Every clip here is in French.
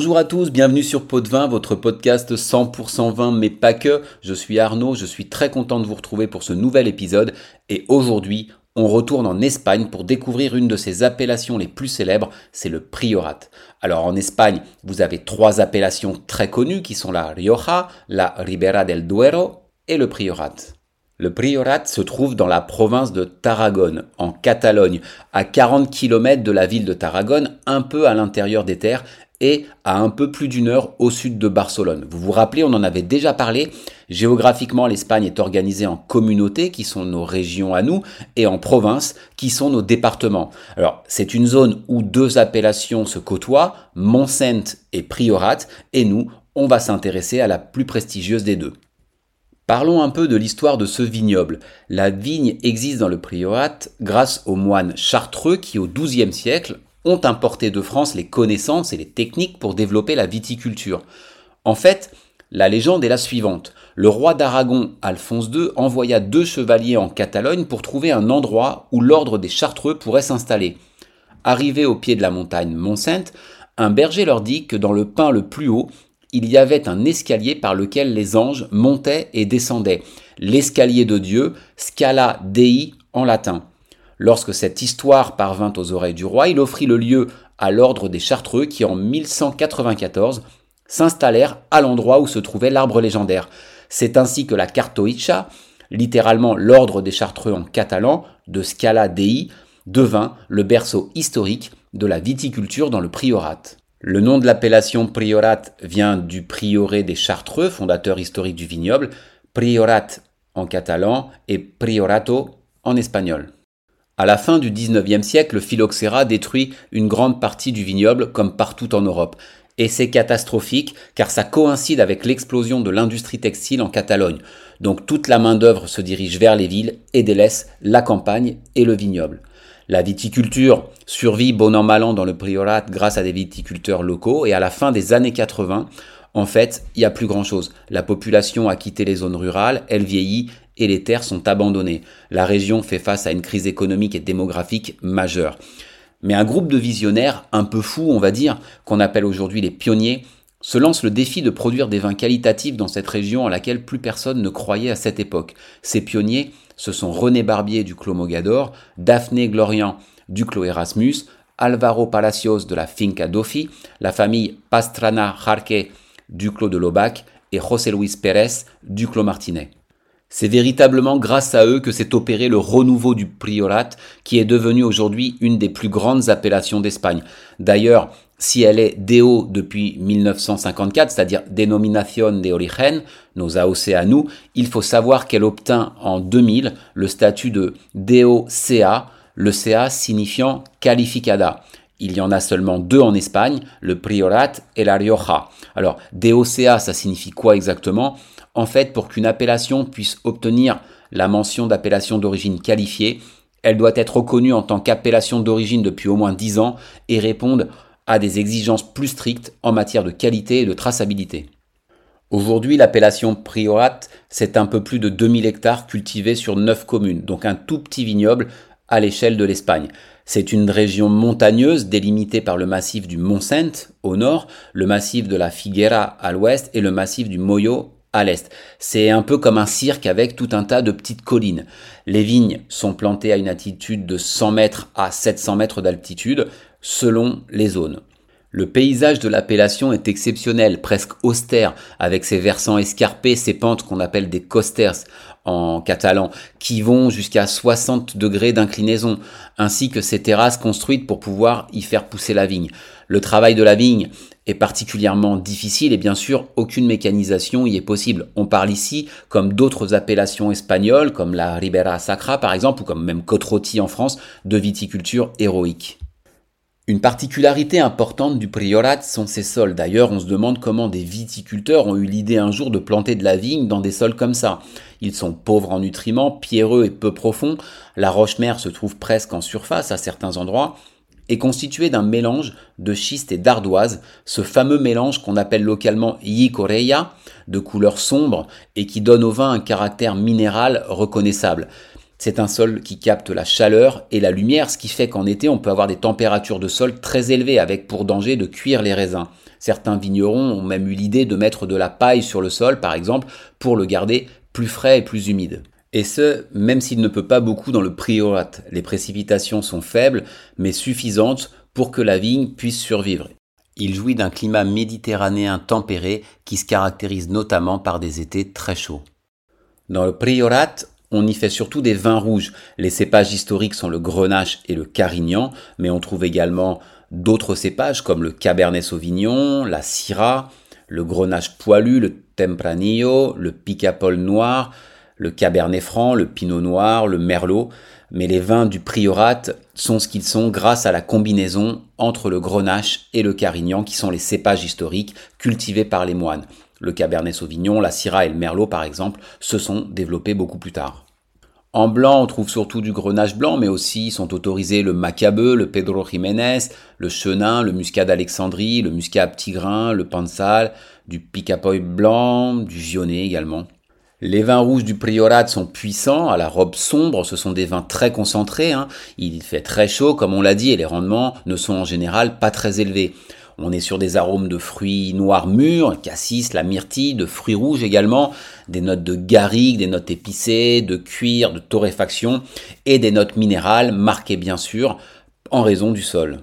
Bonjour à tous, bienvenue sur Pot de Vin, votre podcast 100% vin mais pas que. Je suis Arnaud, je suis très content de vous retrouver pour ce nouvel épisode et aujourd'hui on retourne en Espagne pour découvrir une de ses appellations les plus célèbres, c'est le Priorat. Alors en Espagne, vous avez trois appellations très connues qui sont la Rioja, la Ribera del Duero et le Priorat. Le Priorat se trouve dans la province de Tarragone, en Catalogne, à 40 km de la ville de Tarragone, un peu à l'intérieur des terres et à un peu plus d'une heure au sud de Barcelone. Vous vous rappelez, on en avait déjà parlé. Géographiquement, l'Espagne est organisée en communautés qui sont nos régions à nous et en provinces qui sont nos départements. Alors, c'est une zone où deux appellations se côtoient, Montsent et Priorat, et nous, on va s'intéresser à la plus prestigieuse des deux. Parlons un peu de l'histoire de ce vignoble. La vigne existe dans le Priorat grâce aux moines chartreux qui, au XIIe siècle, ont importé de France les connaissances et les techniques pour développer la viticulture. En fait, la légende est la suivante. Le roi d'Aragon, Alphonse II, envoya deux chevaliers en Catalogne pour trouver un endroit où l'ordre des Chartreux pourrait s'installer. Arrivés au pied de la montagne Mont-Sainte, un berger leur dit que dans le pin le plus haut, il y avait un escalier par lequel les anges montaient et descendaient. L'escalier de Dieu, Scala Dei en latin. Lorsque cette histoire parvint aux oreilles du roi, il offrit le lieu à l'ordre des Chartreux qui, en 1194, s'installèrent à l'endroit où se trouvait l'arbre légendaire. C'est ainsi que la Cartoicha, littéralement l'ordre des Chartreux en catalan, de Scala Dei, devint le berceau historique de la viticulture dans le priorat. Le nom de l'appellation priorat vient du prieuré des Chartreux, fondateur historique du vignoble, priorat en catalan et priorato en espagnol. À la fin du XIXe siècle, le phylloxéra détruit une grande partie du vignoble comme partout en Europe. Et c'est catastrophique car ça coïncide avec l'explosion de l'industrie textile en Catalogne. Donc toute la main-d'œuvre se dirige vers les villes et délaisse la campagne et le vignoble. La viticulture survit bon an mal an dans le priorat grâce à des viticulteurs locaux et à la fin des années 80, en fait, il n'y a plus grand-chose. La population a quitté les zones rurales, elle vieillit et les terres sont abandonnées. La région fait face à une crise économique et démographique majeure. Mais un groupe de visionnaires, un peu fous on va dire, qu'on appelle aujourd'hui les pionniers, se lance le défi de produire des vins qualitatifs dans cette région à laquelle plus personne ne croyait à cette époque. Ces pionniers, ce sont René Barbier du Clos Mogador, Daphné Glorian du Clos Erasmus, Alvaro Palacios de la Finca Dofi, la famille Pastrana Jarque du Clos de Lobac et José Luis Pérez du Clos Martinet. C'est véritablement grâce à eux que s'est opéré le renouveau du priorat, qui est devenu aujourd'hui une des plus grandes appellations d'Espagne. D'ailleurs, si elle est DO depuis 1954, c'est-à-dire Denominación de Origen, nos AOC à nous, il faut savoir qu'elle obtint en 2000 le statut de DOCA, le CA signifiant Calificada. Il y en a seulement deux en Espagne, le Priorat et la Rioja. Alors, DOCA, ça signifie quoi exactement? En fait, pour qu'une appellation puisse obtenir la mention d'appellation d'origine qualifiée, elle doit être reconnue en tant qu'appellation d'origine depuis au moins 10 ans et répondre à des exigences plus strictes en matière de qualité et de traçabilité. Aujourd'hui, l'appellation Priorat, c'est un peu plus de 2000 hectares cultivés sur 9 communes, donc un tout petit vignoble à l'échelle de l'Espagne. C'est une région montagneuse délimitée par le massif du Montsent au nord, le massif de la Figuera à l'ouest et le massif du Moyo à l'est. C'est un peu comme un cirque avec tout un tas de petites collines. Les vignes sont plantées à une altitude de 100 mètres à 700 mètres d'altitude selon les zones. Le paysage de l'appellation est exceptionnel, presque austère, avec ses versants escarpés, ses pentes qu'on appelle des costers en catalan, qui vont jusqu'à 60 degrés d'inclinaison, ainsi que ses terrasses construites pour pouvoir y faire pousser la vigne. Le travail de la vigne est particulièrement difficile et bien sûr aucune mécanisation y est possible. On parle ici, comme d'autres appellations espagnoles, comme la Ribera Sacra par exemple, ou comme même côte en France, de viticulture héroïque. Une particularité importante du priorat sont ses sols. D'ailleurs, on se demande comment des viticulteurs ont eu l'idée un jour de planter de la vigne dans des sols comme ça. Ils sont pauvres en nutriments, pierreux et peu profonds. La roche-mère se trouve presque en surface à certains endroits est constitué d'un mélange de schiste et d'ardoise, ce fameux mélange qu'on appelle localement yicoreya, de couleur sombre et qui donne au vin un caractère minéral reconnaissable. C'est un sol qui capte la chaleur et la lumière, ce qui fait qu'en été, on peut avoir des températures de sol très élevées avec pour danger de cuire les raisins. Certains vignerons ont même eu l'idée de mettre de la paille sur le sol, par exemple, pour le garder plus frais et plus humide. Et ce, même s'il ne peut pas beaucoup dans le priorat. Les précipitations sont faibles, mais suffisantes pour que la vigne puisse survivre. Il jouit d'un climat méditerranéen tempéré qui se caractérise notamment par des étés très chauds. Dans le priorat, on y fait surtout des vins rouges. Les cépages historiques sont le grenache et le carignan, mais on trouve également d'autres cépages comme le cabernet sauvignon, la syrah, le grenache poilu, le tempranillo, le picapol noir, le cabernet franc, le pinot noir, le merlot. Mais les vins du priorat sont ce qu'ils sont grâce à la combinaison entre le grenache et le carignan qui sont les cépages historiques cultivés par les moines. Le Cabernet Sauvignon, la Syrah et le Merlot, par exemple, se sont développés beaucoup plus tard. En blanc, on trouve surtout du grenache blanc, mais aussi sont autorisés le Macabeu, le Pedro Jiménez, le Chenin, le Muscat d'Alexandrie, le Muscat petit grain, le Pansal, du Picapoy blanc, du Vionnet également. Les vins rouges du Priorat sont puissants, à la robe sombre, ce sont des vins très concentrés, hein. il fait très chaud comme on l'a dit et les rendements ne sont en général pas très élevés. On est sur des arômes de fruits noirs mûrs, cassis, la myrtille, de fruits rouges également, des notes de garrigue, des notes épicées, de cuir, de torréfaction et des notes minérales marquées bien sûr en raison du sol.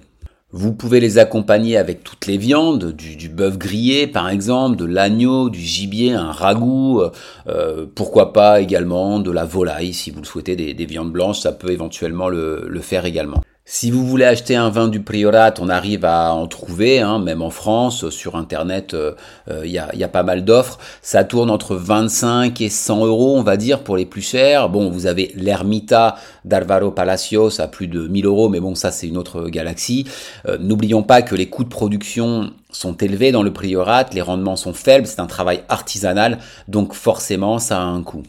Vous pouvez les accompagner avec toutes les viandes, du, bœuf grillé par exemple, de l'agneau, du gibier, un ragoût, euh, euh, pourquoi pas également de la volaille si vous le souhaitez, des, viandes blanches, ça peut éventuellement le faire également. Si vous voulez acheter un vin du Priorat, on arrive à en trouver, hein, même en France, sur Internet, euh, euh, il y, a, pas mal d'offres. Ça tourne entre 25 et 100 euros, on va dire, pour les plus chers. Bon, vous avez l'Ermita d'Alvaro Palacios à plus de 1000 euros, mais bon, ça c'est une autre galaxie. Euh, n'oublions pas que les coûts de production sont élevés dans le Priorat, les rendements sont faibles, c'est un travail artisanal, donc forcément ça a un coût.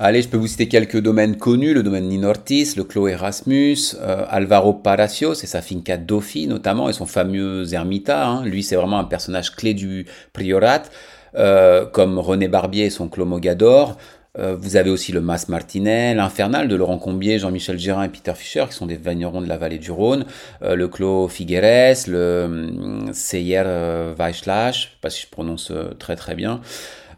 Allez, je peux vous citer quelques domaines connus, le domaine Ninortis, le Clos Erasmus, euh, Alvaro Palacios et sa finca Dofi notamment, et son fameux ermita. Hein. Lui, c'est vraiment un personnage clé du priorat, euh, comme René Barbier et son Clos Mogador. Euh, vous avez aussi le Mas Martinet, l'Infernal de Laurent Combier, Jean-Michel Gérin et Peter Fischer, qui sont des vignerons de la vallée du Rhône, le Clos Figueres, le hum, Seyer Weichlach, pas si je prononce très très bien,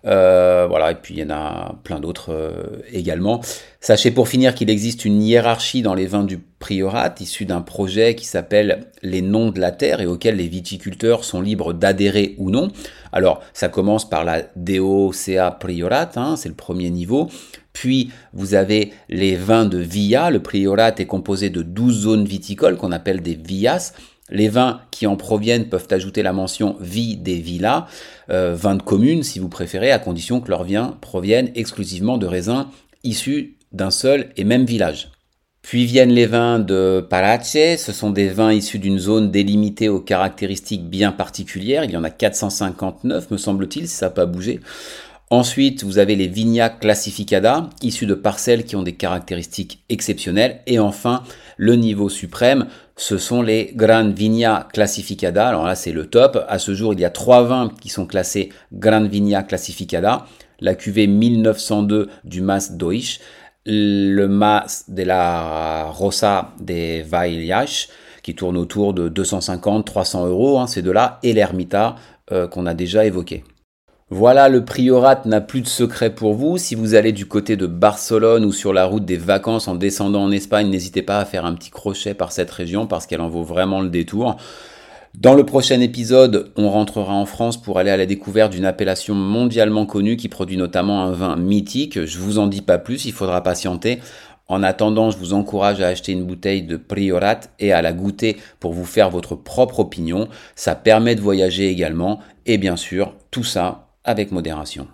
euh, voilà, et puis il y en a plein d'autres euh, également. Sachez pour finir qu'il existe une hiérarchie dans les vins du priorat, issu d'un projet qui s'appelle Les Noms de la Terre et auquel les viticulteurs sont libres d'adhérer ou non. Alors, ça commence par la DOCA Priorat, hein, c'est le premier niveau. Puis, vous avez les vins de Villa. Le priorat est composé de 12 zones viticoles qu'on appelle des villas. Les vins qui en proviennent peuvent ajouter la mention vie des villas, euh, vins de commune si vous préférez, à condition que leurs vins proviennent exclusivement de raisins issus d'un seul et même village. Puis viennent les vins de Parace, ce sont des vins issus d'une zone délimitée aux caractéristiques bien particulières, il y en a 459 me semble-t-il, si ça n'a pas bougé. Ensuite, vous avez les Vigna Classificada, issus de parcelles qui ont des caractéristiques exceptionnelles. Et enfin, le niveau suprême, ce sont les Gran Vigna Classificada. Alors là, c'est le top. À ce jour, il y a trois vins qui sont classés Gran Vigna Classificada. La cuvée 1902 du Mas Deutsch, le Mas de la Rosa de Vaillach, qui tourne autour de 250-300 euros, hein, ces deux-là, et l'Ermita euh, qu'on a déjà évoqué. Voilà, le priorat n'a plus de secret pour vous. Si vous allez du côté de Barcelone ou sur la route des vacances en descendant en Espagne, n'hésitez pas à faire un petit crochet par cette région parce qu'elle en vaut vraiment le détour. Dans le prochain épisode, on rentrera en France pour aller à la découverte d'une appellation mondialement connue qui produit notamment un vin mythique. Je vous en dis pas plus, il faudra patienter. En attendant, je vous encourage à acheter une bouteille de Priorat et à la goûter pour vous faire votre propre opinion. Ça permet de voyager également. Et bien sûr, tout ça avec modération.